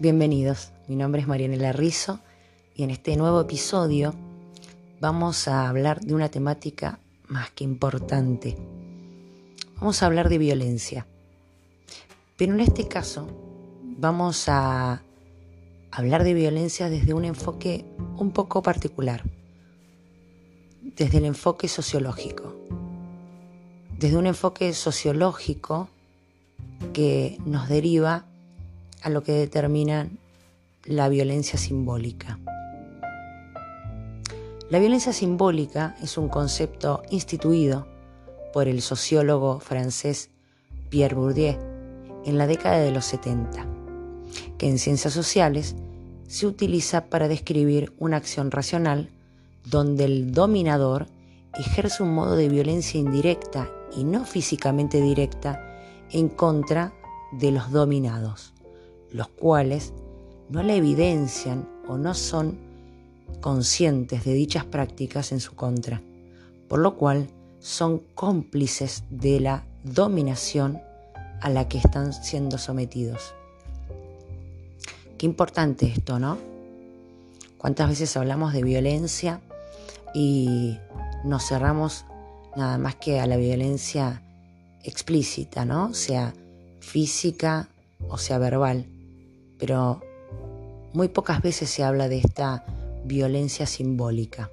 Bienvenidos, mi nombre es Marianela Rizzo y en este nuevo episodio vamos a hablar de una temática más que importante. Vamos a hablar de violencia, pero en este caso vamos a hablar de violencia desde un enfoque un poco particular, desde el enfoque sociológico, desde un enfoque sociológico que nos deriva a lo que determina la violencia simbólica. La violencia simbólica es un concepto instituido por el sociólogo francés Pierre Bourdieu en la década de los 70, que en ciencias sociales se utiliza para describir una acción racional donde el dominador ejerce un modo de violencia indirecta y no físicamente directa en contra de los dominados los cuales no la evidencian o no son conscientes de dichas prácticas en su contra, por lo cual son cómplices de la dominación a la que están siendo sometidos. Qué importante esto, ¿no? ¿Cuántas veces hablamos de violencia y nos cerramos nada más que a la violencia explícita, ¿no? Sea física o sea verbal pero muy pocas veces se habla de esta violencia simbólica.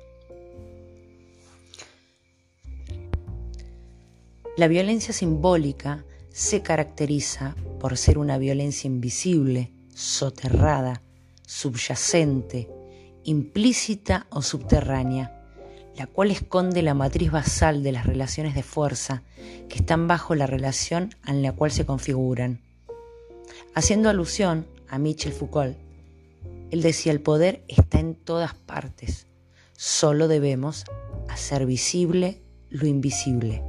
La violencia simbólica se caracteriza por ser una violencia invisible, soterrada, subyacente, implícita o subterránea, la cual esconde la matriz basal de las relaciones de fuerza que están bajo la relación en la cual se configuran. Haciendo alusión a Michel Foucault. Él decía, el poder está en todas partes, solo debemos hacer visible lo invisible.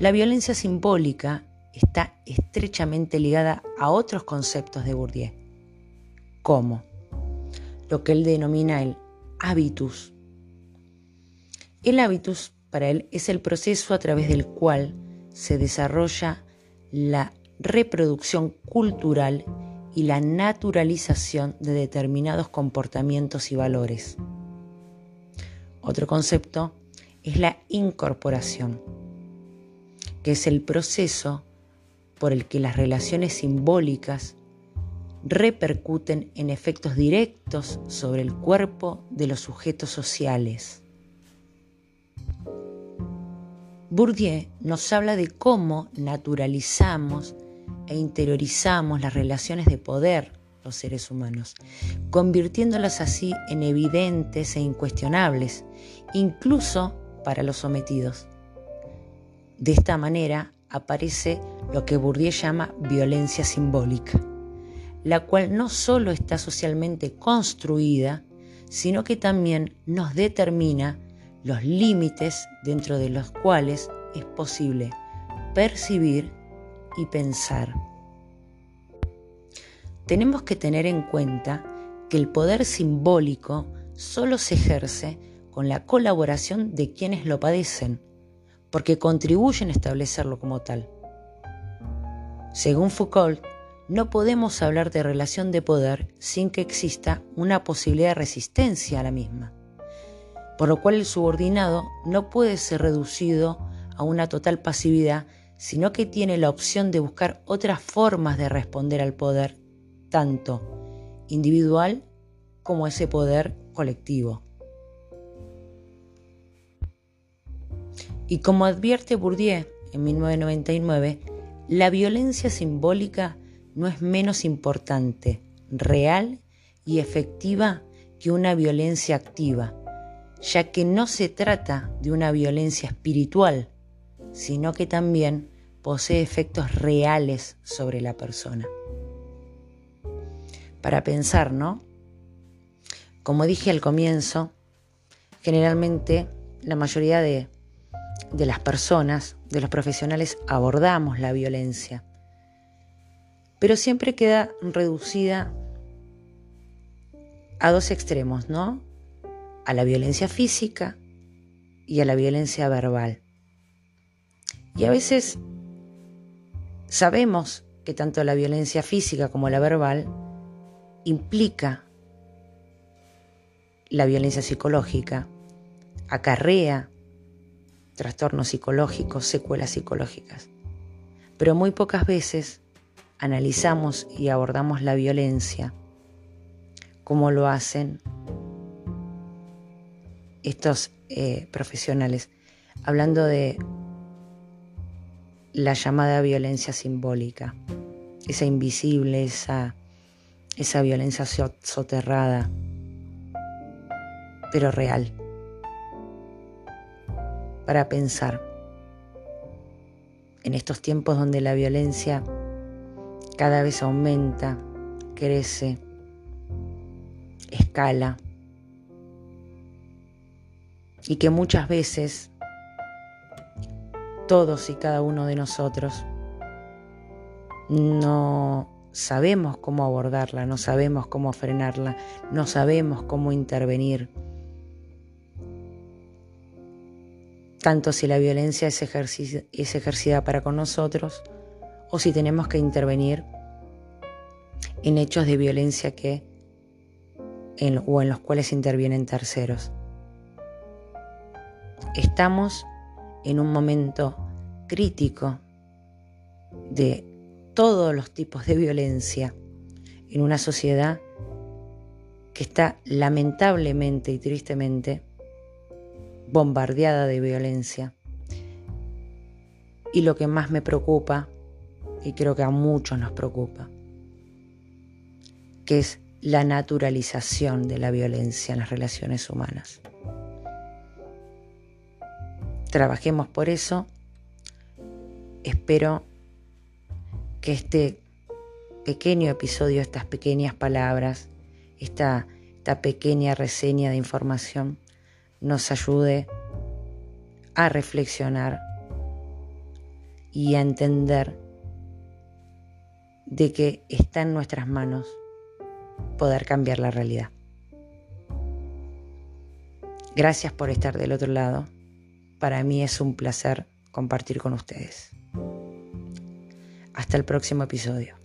La violencia simbólica está estrechamente ligada a otros conceptos de Bourdieu, como lo que él denomina el habitus. El habitus para él es el proceso a través del cual se desarrolla la reproducción cultural y la naturalización de determinados comportamientos y valores. Otro concepto es la incorporación, que es el proceso por el que las relaciones simbólicas repercuten en efectos directos sobre el cuerpo de los sujetos sociales. Bourdieu nos habla de cómo naturalizamos e interiorizamos las relaciones de poder los seres humanos, convirtiéndolas así en evidentes e incuestionables, incluso para los sometidos. De esta manera aparece lo que Bourdieu llama violencia simbólica, la cual no solo está socialmente construida, sino que también nos determina los límites dentro de los cuales es posible percibir y pensar. Tenemos que tener en cuenta que el poder simbólico solo se ejerce con la colaboración de quienes lo padecen, porque contribuyen a establecerlo como tal. Según Foucault, no podemos hablar de relación de poder sin que exista una posibilidad de resistencia a la misma, por lo cual el subordinado no puede ser reducido a una total pasividad sino que tiene la opción de buscar otras formas de responder al poder, tanto individual como ese poder colectivo. Y como advierte Bourdieu en 1999, la violencia simbólica no es menos importante, real y efectiva que una violencia activa, ya que no se trata de una violencia espiritual, sino que también posee efectos reales sobre la persona. Para pensar, ¿no? Como dije al comienzo, generalmente la mayoría de, de las personas, de los profesionales, abordamos la violencia, pero siempre queda reducida a dos extremos, ¿no? A la violencia física y a la violencia verbal. Y a veces sabemos que tanto la violencia física como la verbal implica la violencia psicológica, acarrea trastornos psicológicos, secuelas psicológicas. Pero muy pocas veces analizamos y abordamos la violencia como lo hacen estos eh, profesionales, hablando de la llamada violencia simbólica, esa invisible, esa, esa violencia soterrada, pero real, para pensar en estos tiempos donde la violencia cada vez aumenta, crece, escala, y que muchas veces todos y cada uno de nosotros no sabemos cómo abordarla, no sabemos cómo frenarla, no sabemos cómo intervenir. Tanto si la violencia es, ejercida para con nosotros o si tenemos que intervenir en hechos de violencia que o en los cuales intervienen terceros. Estamos en un momento crítico de todos los tipos de violencia en una sociedad que está lamentablemente y tristemente bombardeada de violencia. Y lo que más me preocupa, y creo que a muchos nos preocupa, que es la naturalización de la violencia en las relaciones humanas. Trabajemos por eso. Espero que este pequeño episodio, estas pequeñas palabras, esta, esta pequeña reseña de información nos ayude a reflexionar y a entender de que está en nuestras manos poder cambiar la realidad. Gracias por estar del otro lado. Para mí es un placer compartir con ustedes. Hasta el próximo episodio.